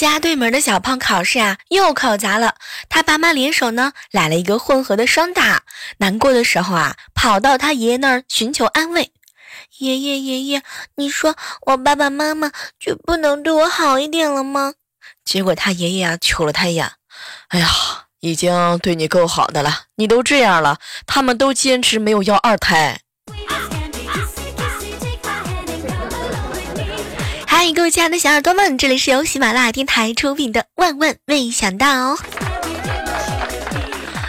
家对门的小胖考试啊又考砸了，他爸妈联手呢来了一个混合的双打，难过的时候啊跑到他爷爷那儿寻求安慰。爷爷爷爷，你说我爸爸妈妈就不能对我好一点了吗？结果他爷爷啊瞅了他一眼，哎呀，已经对你够好的了，你都这样了，他们都坚持没有要二胎。嗨，各位亲爱的小耳朵们，这里是由喜马拉雅电台出品的《万万没想到》。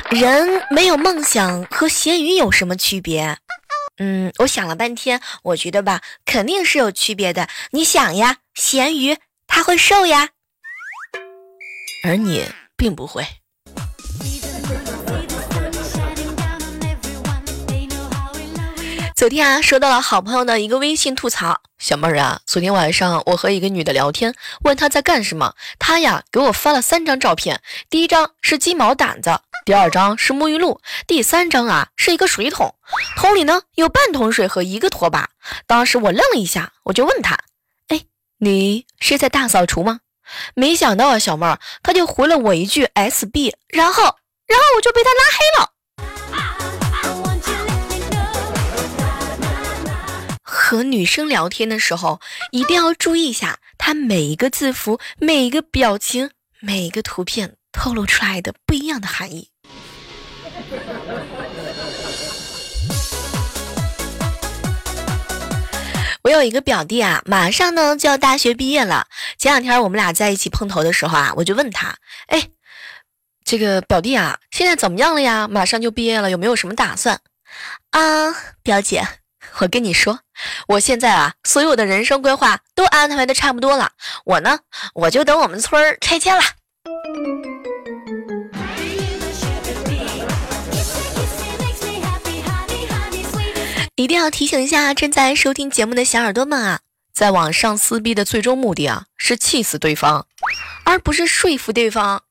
人没有梦想和咸鱼有什么区别？嗯，我想了半天，我觉得吧，肯定是有区别的。你想呀，咸鱼它会瘦呀，而你并不会。昨天啊，收到了好朋友的一个微信吐槽，小妹儿啊，昨天晚上我和一个女的聊天，问她在干什么，她呀给我发了三张照片，第一张是鸡毛掸子，第二张是沐浴露，第三张啊是一个水桶，桶里呢有半桶水和一个拖把。当时我愣了一下，我就问她，哎，你是在大扫除吗？没想到啊，小妹儿，她就回了我一句 SB，然后，然后我就被她拉黑了。和女生聊天的时候，一定要注意一下，她每一个字符、每一个表情、每一个图片透露出来的不一样的含义。我有一个表弟啊，马上呢就要大学毕业了。前两天我们俩在一起碰头的时候啊，我就问他：“哎，这个表弟啊，现在怎么样了呀？马上就毕业了，有没有什么打算？”啊，表姐。我跟你说，我现在啊，所有的人生规划都安排的差不多了。我呢，我就等我们村儿拆迁了。一定要提醒一下正在收听节目的小耳朵们啊，在网上撕逼的最终目的啊，是气死对方，而不是说服对方。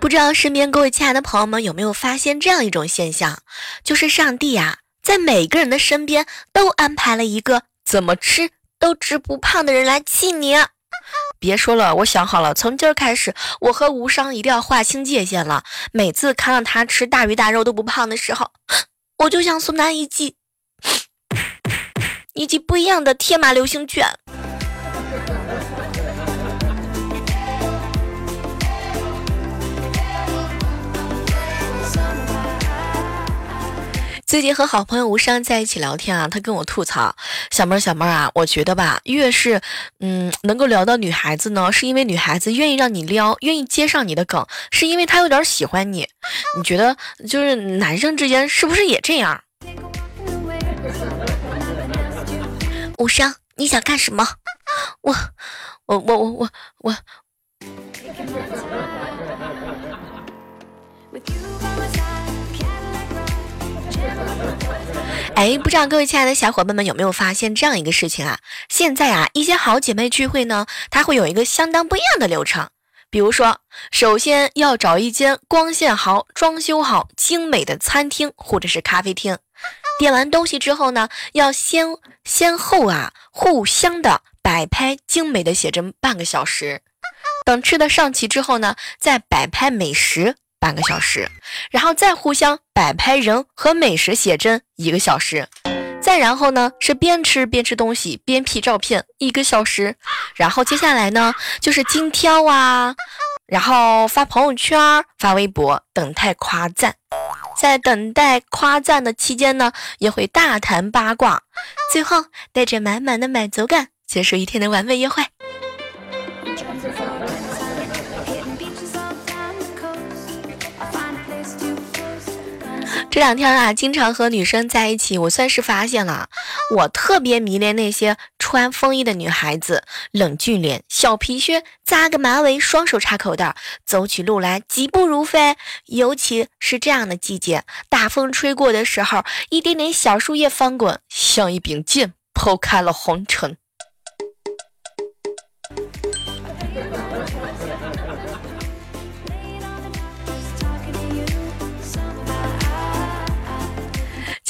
不知道身边各位亲爱的朋友们有没有发现这样一种现象，就是上帝呀，在每个人的身边都安排了一个怎么吃都吃不胖的人来气你。别说了，我想好了，从今儿开始，我和无伤一定要划清界限了。每次看到他吃大鱼大肉都不胖的时候，我就想送他一记一记不一样的天马流星拳。最近和好朋友吴商在一起聊天啊，他跟我吐槽：“小妹儿，小妹儿啊，我觉得吧，越是嗯能够聊到女孩子呢，是因为女孩子愿意让你撩，愿意接上你的梗，是因为她有点喜欢你。你觉得就是男生之间是不是也这样？”吴商，你想干什么？我，我，我，我，我，我。哎，不知道各位亲爱的小伙伴们有没有发现这样一个事情啊？现在啊，一些好姐妹聚会呢，它会有一个相当不一样的流程。比如说，首先要找一间光线好、装修好、精美的餐厅或者是咖啡厅。点完东西之后呢，要先先后啊，互相的摆拍精美的写真半个小时。等吃的上齐之后呢，再摆拍美食。半个小时，然后再互相摆拍人和美食写真一个小时，再然后呢是边吃边吃东西边 P 照片一个小时，然后接下来呢就是精挑啊，然后发朋友圈发微博等待夸赞，在等待夸赞的期间呢也会大谈八卦，最后带着满满的满足感结束一天的完美约会。这两天啊，经常和女生在一起，我算是发现了，我特别迷恋那些穿风衣的女孩子，冷峻脸，小皮靴，扎个马尾，双手插口袋，走起路来疾步如飞。尤其是这样的季节，大风吹过的时候，一点点小树叶翻滚，像一柄剑，剖开了红尘。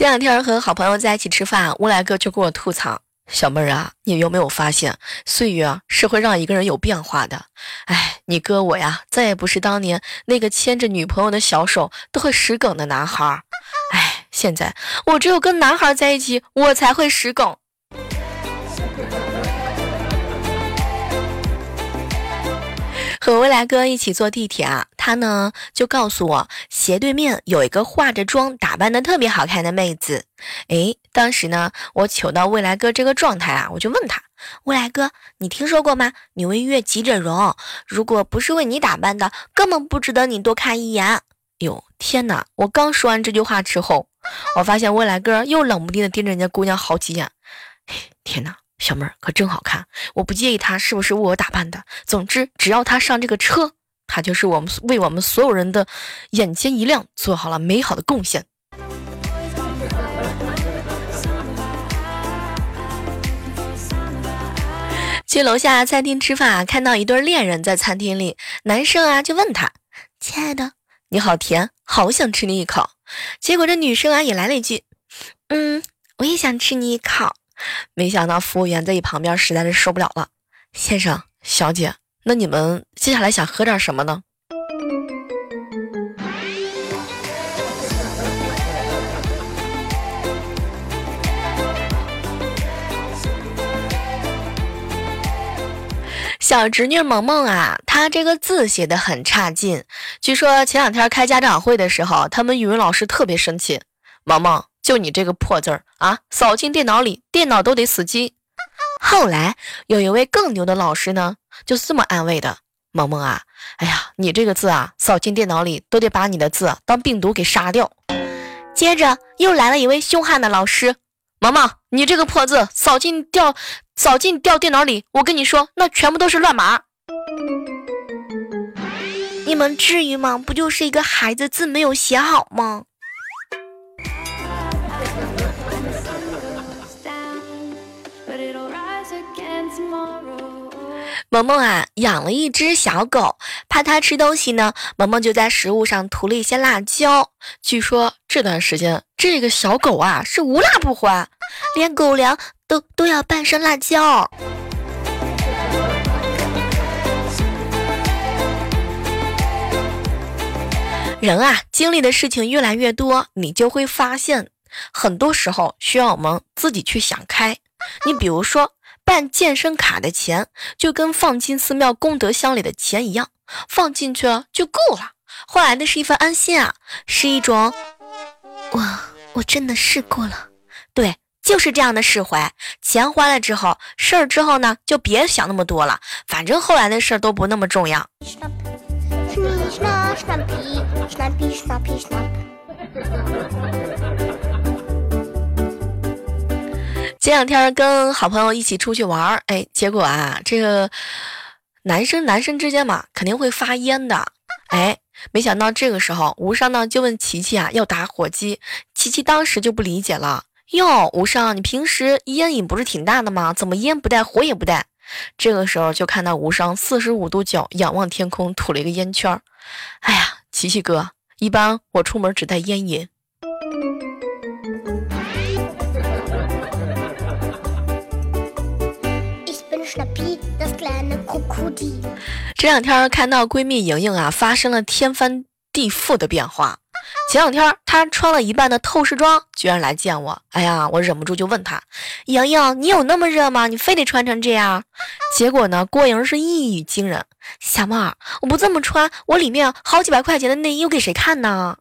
这两天和好朋友在一起吃饭，乌来哥就跟我吐槽：“小妹儿啊，你有没有发现，岁月是会让一个人有变化的？哎，你哥我呀，再也不是当年那个牵着女朋友的小手都会使梗的男孩儿。哎，现在我只有跟男孩在一起，我才会使梗。”和未来哥一起坐地铁啊，他呢就告诉我，斜对面有一个化着妆、打扮的特别好看的妹子。诶，当时呢，我糗到未来哥这个状态啊，我就问他：未来哥，你听说过吗？你为悦己者容，如果不是为你打扮的，根本不值得你多看一眼。哟，天哪！我刚说完这句话之后，我发现未来哥又冷不丁的盯着人家姑娘好几眼。天哪！小妹儿可真好看，我不介意她是不是为我打扮的。总之，只要她上这个车，她就是我们为我们所有人的眼前一亮，做好了美好的贡献。去楼下餐厅吃饭啊，看到一对恋人在餐厅里，男生啊就问他：“亲爱的，你好甜，好想吃你一口。”结果这女生啊也来了一句：“嗯，我也想吃你一口。”没想到服务员在一旁边实在是受不了了，先生、小姐，那你们接下来想喝点什么呢？小侄女萌萌啊，她这个字写的很差劲，据说前两天开家长会的时候，他们语文老师特别生气，萌萌。就你这个破字儿啊，扫进电脑里，电脑都得死机。后来有一位更牛的老师呢，就是这么安慰的：萌萌啊，哎呀，你这个字啊，扫进电脑里都得把你的字当病毒给杀掉。接着又来了一位凶悍的老师：萌萌，你这个破字扫进掉，扫进掉电脑里，我跟你说，那全部都是乱码。你们至于吗？不就是一个孩子字没有写好吗？萌萌啊，养了一只小狗，怕它吃东西呢，萌萌就在食物上涂了一些辣椒。据说这段时间，这个小狗啊是无辣不欢，连狗粮都都要拌上辣椒。人啊，经历的事情越来越多，你就会发现，很多时候需要我们自己去想开。你比如说。办健身卡的钱就跟放进寺庙功德箱里的钱一样，放进去就够了，换来的是一份安心啊，是一种，我我真的试过了，对，就是这样的释怀。钱花了之后，事儿之后呢，就别想那么多了，反正后来的事都不那么重要。前两天跟好朋友一起出去玩儿，哎，结果啊，这个男生男生之间嘛，肯定会发烟的，哎，没想到这个时候，无伤呢就问琪琪啊要打火机，琪琪当时就不理解了，哟，无伤，你平时烟瘾不是挺大的吗？怎么烟不带火也不带？这个时候就看到无伤四十五度角仰望天空，吐了一个烟圈儿，哎呀，琪琪哥，一般我出门只带烟瘾。这两天看到闺蜜莹莹啊，发生了天翻地覆的变化。前两天她穿了一半的透视装，居然来见我。哎呀，我忍不住就问她：“莹莹，你有那么热吗？你非得穿成这样？”结果呢，郭莹是一语惊人：“小妹儿，我不这么穿，我里面好几百块钱的内衣，我给谁看呢？”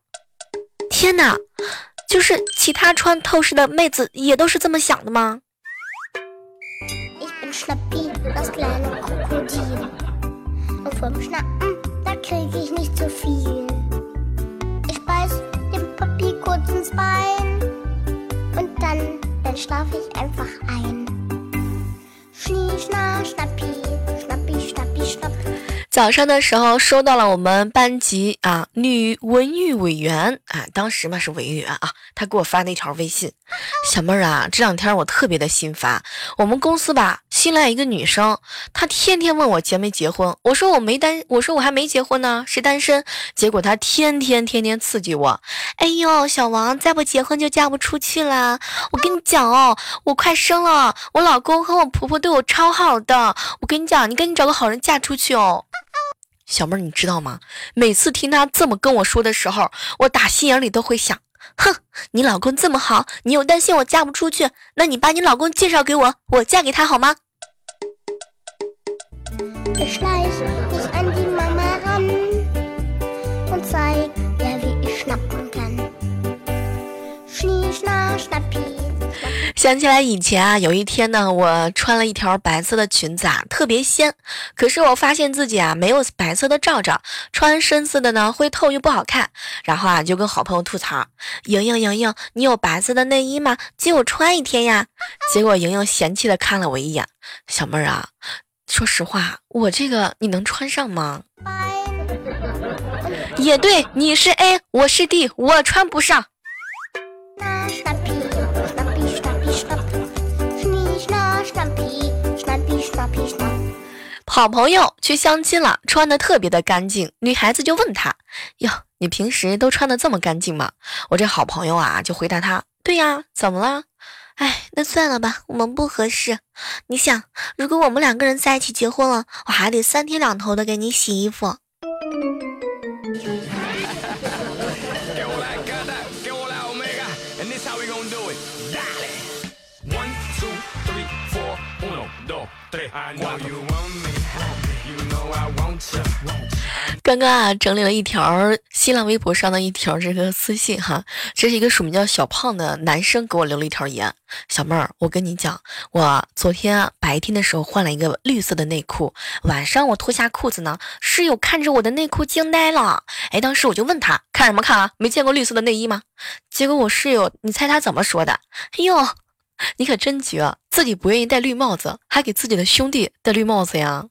天哪，就是其他穿透视的妹子也都是这么想的吗？早上的时候收到了我们班级啊女文娱委员啊，当时嘛是委员啊，他给我发那条微信，小妹儿啊，这两天我特别的心烦，我们公司吧新来一个女生，她天天问我结没结婚，我说我没单，我说我还没结婚呢，是单身，结果她天天天天刺激我，哎呦，小王再不结婚就嫁不出去了，我跟你讲哦，我快生了，我老公和我婆婆对我超好的，我跟你讲，你赶紧找个好人嫁出去哦。小妹儿，你知道吗？每次听她这么跟我说的时候，我打心眼里都会想：哼，你老公这么好，你又担心我嫁不出去，那你把你老公介绍给我，我嫁给他好吗？想起来以前啊，有一天呢，我穿了一条白色的裙子啊，特别仙。可是我发现自己啊，没有白色的罩罩，穿深色的呢会透又不好看。然后啊，就跟好朋友吐槽：“莹莹莹莹，你有白色的内衣吗？借我穿一天呀。”结果莹莹嫌弃的看了我一眼：“小妹儿啊，说实话，我这个你能穿上吗？”也对，你是 A，我是 D，我穿不上。好朋友去相亲了，穿的特别的干净。女孩子就问他：“哟，你平时都穿的这么干净吗？”我这好朋友啊，就回答他：“对呀，怎么了？哎，那算了吧，我们不合适。你想，如果我们两个人在一起结婚了，我还得三天两头的给你洗衣服。”刚刚啊，整理了一条新浪微博上的一条这个私信哈，这是一个署名叫小胖的男生给我留了一条言：小妹儿，我跟你讲，我昨天白天的时候换了一个绿色的内裤，晚上我脱下裤子呢，室友看着我的内裤惊呆了。哎，当时我就问他看什么看啊？没见过绿色的内衣吗？结果我室友，你猜他怎么说的？哎呦，你可真绝，自己不愿意戴绿帽子，还给自己的兄弟戴绿帽子呀？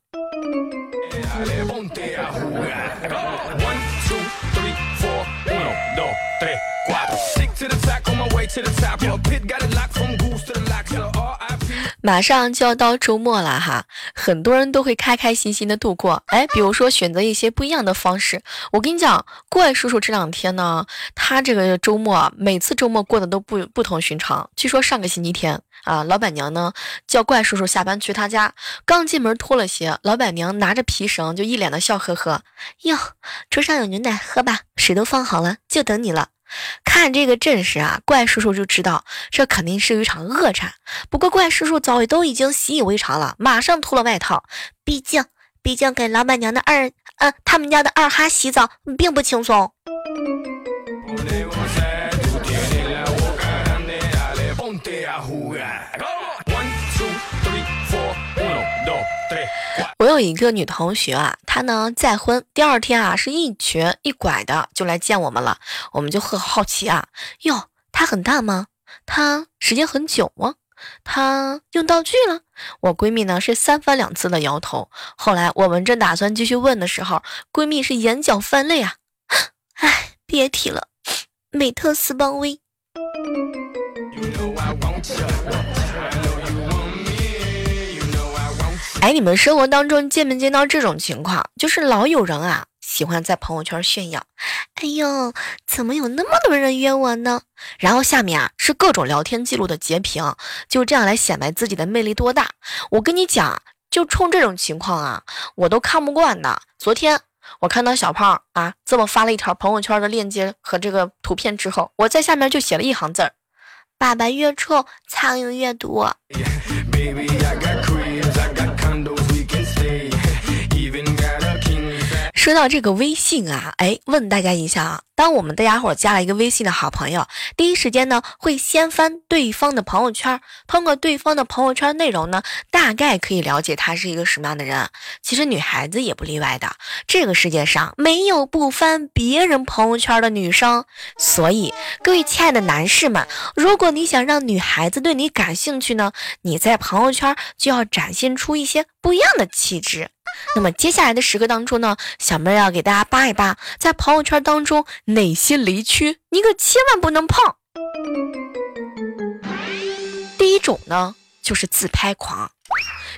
马上就要到周末了哈，很多人都会开开心心的度过。哎，比如说选择一些不一样的方式。我跟你讲，怪叔叔这两天呢，他这个周末每次周末过得都不不同寻常。据说上个星期天啊，老板娘呢叫怪叔叔下班去他家，刚进门脱了鞋，老板娘拿着皮绳就一脸的笑呵呵。哟，桌上有牛奶喝吧，水都放好了，就等你了。看这个阵势啊，怪叔叔就知道这肯定是一场恶战。不过怪叔叔早已都已经习以为常了，马上脱了外套。毕竟，毕竟给老板娘的二，嗯，他们家的二哈洗澡并不轻松。有一个女同学啊，她呢再婚，第二天啊是一瘸一拐的就来见我们了，我们就很好奇啊，哟，她很大吗？她时间很久吗？她用道具了？我闺蜜呢是三番两次的摇头。后来我们正打算继续问的时候，闺蜜是眼角泛泪啊，哎，别提了，美特斯邦威。哎，你们生活当中见没见到这种情况？就是老有人啊，喜欢在朋友圈炫耀。哎呦，怎么有那么多人约我呢？然后下面啊是各种聊天记录的截屏，就这样来显摆自己的魅力多大。我跟你讲，就冲这种情况啊，我都看不惯的。昨天我看到小胖啊这么发了一条朋友圈的链接和这个图片之后，我在下面就写了一行字儿：爸爸越臭，苍蝇越多。I got condos 说到这个微信啊，哎，问大家一下啊，当我们大家伙加了一个微信的好朋友，第一时间呢会先翻对方的朋友圈，通过对方的朋友圈内容呢，大概可以了解他是一个什么样的人。其实女孩子也不例外的，这个世界上没有不翻别人朋友圈的女生。所以，各位亲爱的男士们，如果你想让女孩子对你感兴趣呢，你在朋友圈就要展现出一些不一样的气质。那么接下来的时刻当中呢，小妹要给大家扒一扒，在朋友圈当中哪些雷区你可千万不能碰。第一种呢，就是自拍狂。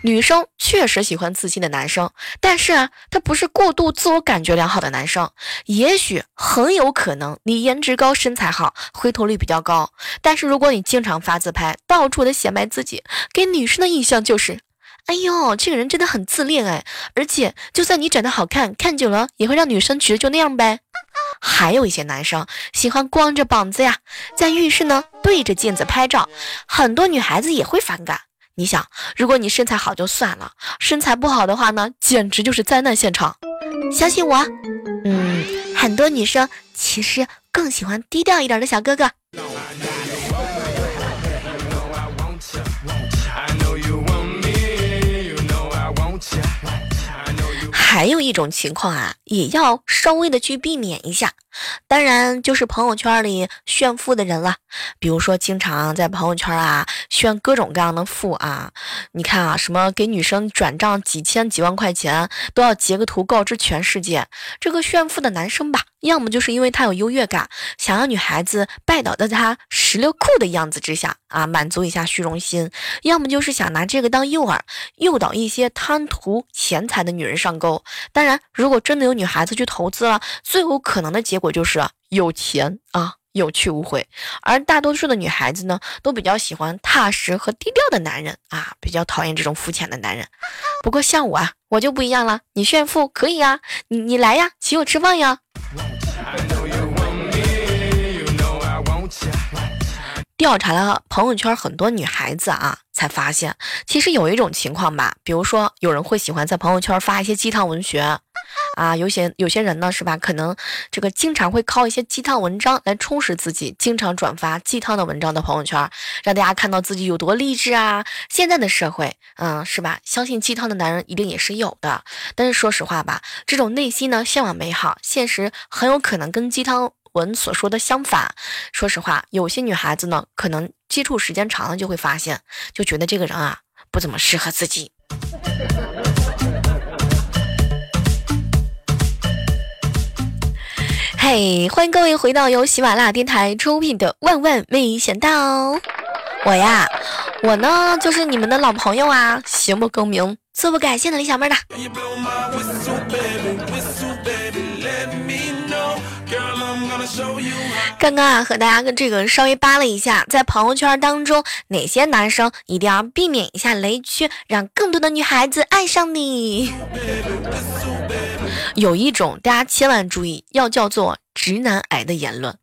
女生确实喜欢自信的男生，但是啊，他不是过度自我感觉良好的男生。也许很有可能你颜值高、身材好、回头率比较高，但是如果你经常发自拍，到处的显摆自己，给女生的印象就是。哎呦，这个人真的很自恋哎！而且，就算你长得好看，看久了也会让女生觉得就那样呗。还有一些男生喜欢光着膀子呀，在浴室呢对着镜子拍照，很多女孩子也会反感。你想，如果你身材好就算了，身材不好的话呢，简直就是灾难现场。相信我，嗯，很多女生其实更喜欢低调一点的小哥哥。还有一种情况啊，也要稍微的去避免一下。当然，就是朋友圈里炫富的人了。比如说，经常在朋友圈啊炫各种各样的富啊。你看啊，什么给女生转账几千几万块钱，都要截个图告知全世界。这个炫富的男生吧，要么就是因为他有优越感，想让女孩子拜倒在他石榴裤的样子之下啊，满足一下虚荣心；要么就是想拿这个当诱饵，诱导一些贪图钱财的女人上钩。当然，如果真的有女孩子去投资了，最有可能的结果就是有钱啊，有去无回。而大多数的女孩子呢，都比较喜欢踏实和低调的男人啊，比较讨厌这种肤浅的男人。不过像我啊，我就不一样了。你炫富可以呀，你你来呀，请我吃饭呀。调查了朋友圈很多女孩子啊，才发现其实有一种情况吧，比如说有人会喜欢在朋友圈发一些鸡汤文学，啊，有些有些人呢是吧，可能这个经常会靠一些鸡汤文章来充实自己，经常转发鸡汤的文章的朋友圈，让大家看到自己有多励志啊。现在的社会，嗯，是吧？相信鸡汤的男人一定也是有的，但是说实话吧，这种内心呢向往美好，现实很有可能跟鸡汤。文所说的相反，说实话，有些女孩子呢，可能接触时间长了就会发现，就觉得这个人啊不怎么适合自己。嘿，欢迎各位回到由喜马拉雅电台出品的《万万没想到》，我呀，我呢就是你们的老朋友啊，行不更名，自不改姓的李小妹的。刚刚啊，和大家跟这个稍微扒了一下，在朋友圈当中，哪些男生一定要避免一下雷区，让更多的女孩子爱上你。有一种大家千万注意，要叫做直男癌的言论。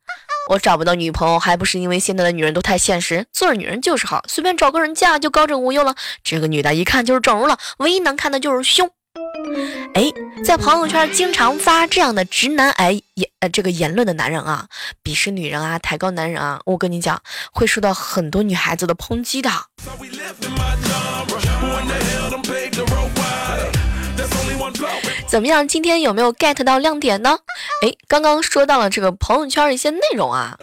我找不到女朋友，还不是因为现在的女人都太现实，做女人就是好，随便找个人嫁就高枕无忧了。这个女的一看就是整容了，唯一能看的就是胸。哎，在朋友圈经常发这样的直男癌言呃这个言论的男人啊，鄙视女人啊，抬高男人啊，我跟你讲，会受到很多女孩子的抨击的。怎么样？今天有没有 get 到亮点呢？哎，刚刚说到了这个朋友圈一些内容啊。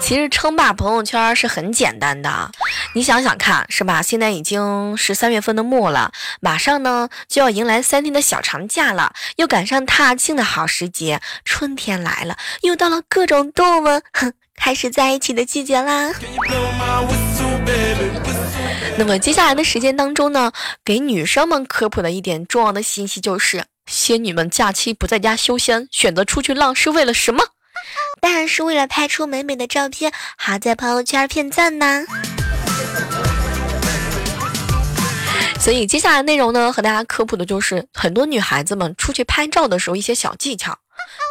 其实称霸朋友圈是很简单的，你想想看，是吧？现在已经是三月份的末了，马上呢就要迎来三天的小长假了，又赶上踏青的好时节，春天来了，又到了各种动物们哼开始在一起的季节啦。那么接下来的时间当中呢，给女生们科普的一点重要的信息就是：仙女们假期不在家修仙，选择出去浪是为了什么？当然是为了拍出美美的照片，好在朋友圈骗赞呢。所以接下来内容呢，和大家科普的就是很多女孩子们出去拍照的时候一些小技巧，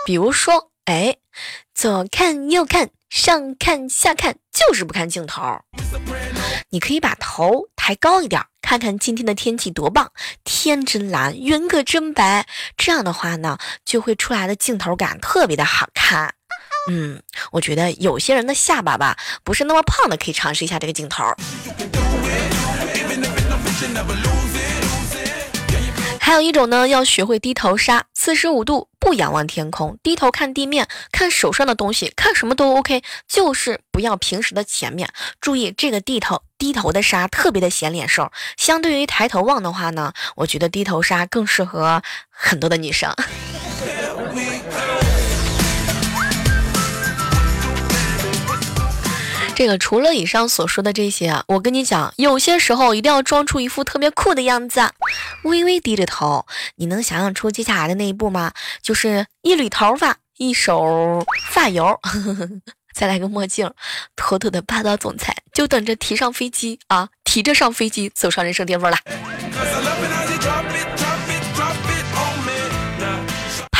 比如说，哎，左看右看，上看下看，就是不看镜头。你可以把头抬高一点，看看今天的天气多棒，天真蓝，云可真白。这样的话呢，就会出来的镜头感特别的好看。嗯，我觉得有些人的下巴吧，不是那么胖的，可以尝试一下这个镜头。还有一种呢，要学会低头杀，四十五度不仰望天空，低头看地面，看手上的东西，看什么都 OK，就是不要平时的前面。注意这个低头低头的杀特别的显脸瘦，相对于抬头望的话呢，我觉得低头杀更适合很多的女生。这个除了以上所说的这些啊，我跟你讲，有些时候一定要装出一副特别酷的样子，微微低着头。你能想象出接下来的那一步吗？就是一缕头发，一手发油，再来个墨镜，妥妥的霸道总裁，就等着提上飞机啊，提着上飞机走上人生巅峰了。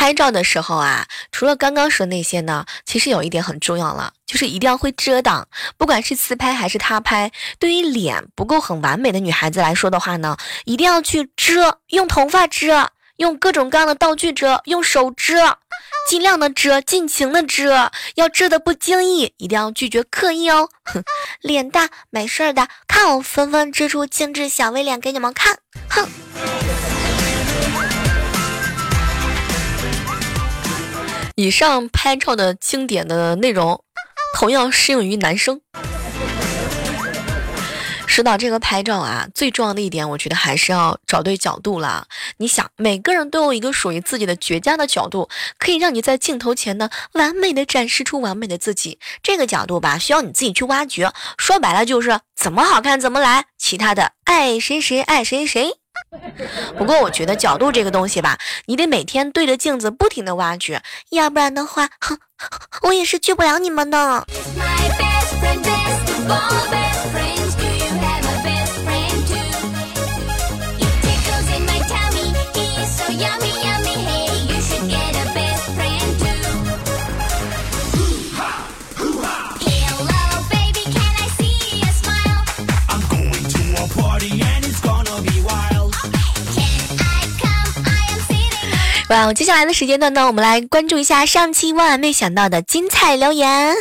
拍照的时候啊，除了刚刚说那些呢，其实有一点很重要了，就是一定要会遮挡。不管是自拍还是他拍，对于脸不够很完美的女孩子来说的话呢，一定要去遮，用头发遮，用各种各样的道具遮，用手遮，尽量的遮，尽情的遮，要遮的不经意，一定要拒绝刻意哦。哼，脸大没事儿的，看我纷纷遮出精致小 V 脸给你们看，哼。以上拍照的经典的内容，同样适用于男生。说到这个拍照啊，最重要的一点，我觉得还是要找对角度了。你想，每个人都有一个属于自己的绝佳的角度，可以让你在镜头前呢，完美的展示出完美的自己。这个角度吧，需要你自己去挖掘。说白了就是怎么好看怎么来，其他的爱谁谁爱谁谁。不过我觉得角度这个东西吧，你得每天对着镜子不停的挖掘，要不然的话，哼，我也是救不了你们的。哇！接下来的时间段呢，我们来关注一下上期万万没想到的精彩留言。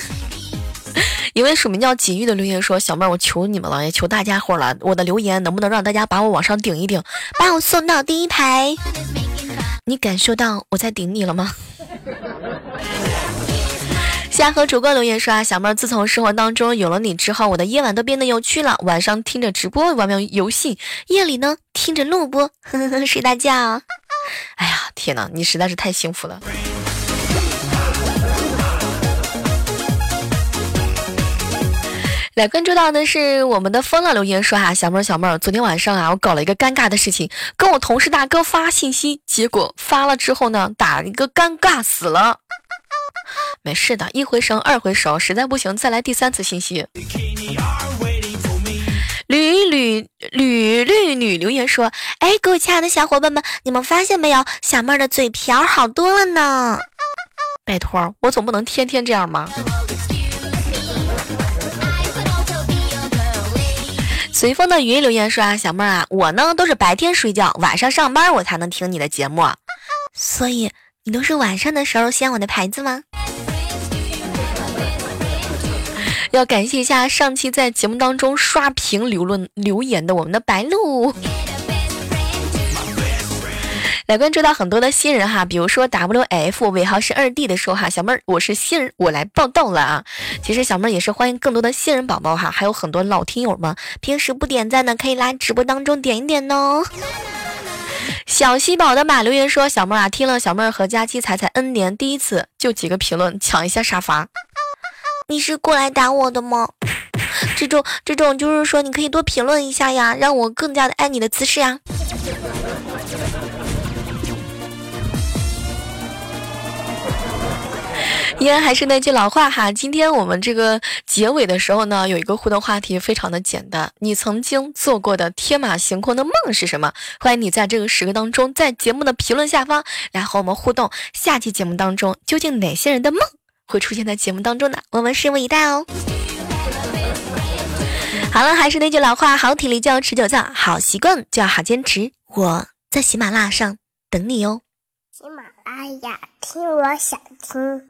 一位署名叫锦玉的留言说：“小妹儿，我求你们了，也求大家伙了，我的留言能不能让大家把我往上顶一顶，把我送到第一排？你感受到我在顶你了吗？” 夏河主播留言说：“啊，小妹儿，自从生活当中有了你之后，我的夜晚都变得有趣了。晚上听着直播玩游戏，夜里呢听着录播，睡大觉。” 哎呀，天哪，你实在是太幸福了！来关注到的是我们的风浪留言说哈，小妹儿小妹儿，昨天晚上啊，我搞了一个尴尬的事情，跟我同事大哥发信息，结果发了之后呢，打一个尴尬死了。没事的，一回生二回熟，实在不行再来第三次信息。屡屡屡屡女留言说：“哎，各位亲爱的小伙伴们，你们发现没有，小妹儿的嘴瓢好多了呢。拜托，我总不能天天这样吗？”随风的云留言说：“啊，小妹儿啊，我呢都是白天睡觉，晚上上班我才能听你的节目，所以你都是晚上的时候掀我的牌子吗？”要感谢一下上期在节目当中刷屏留论留言的我们的白鹿，来关注到很多的新人哈，比如说 W F 尾号是二 D 的说哈，小妹儿我是新人，我来报道了啊。其实小妹儿也是欢迎更多的新人宝宝哈，还有很多老听友们平时不点赞的可以来直播当中点一点哦。小西宝的马留言说，小妹儿啊，听了小妹儿和佳期彩彩 N 年第一次就几个评论抢一下沙发。你是过来打我的吗？这种这种就是说，你可以多评论一下呀，让我更加的爱你的姿势呀。依然还是那句老话哈，今天我们这个结尾的时候呢，有一个互动话题，非常的简单。你曾经做过的天马行空的梦是什么？欢迎你在这个时刻当中，在节目的评论下方来和我们互动。下期节目当中，究竟哪些人的梦？会出现在节目当中的，我们拭目以待哦。好了，还是那句老话，好体力就要持久战，好习惯就要好坚持。我在喜马拉雅上等你哦。喜马拉雅听，我想听。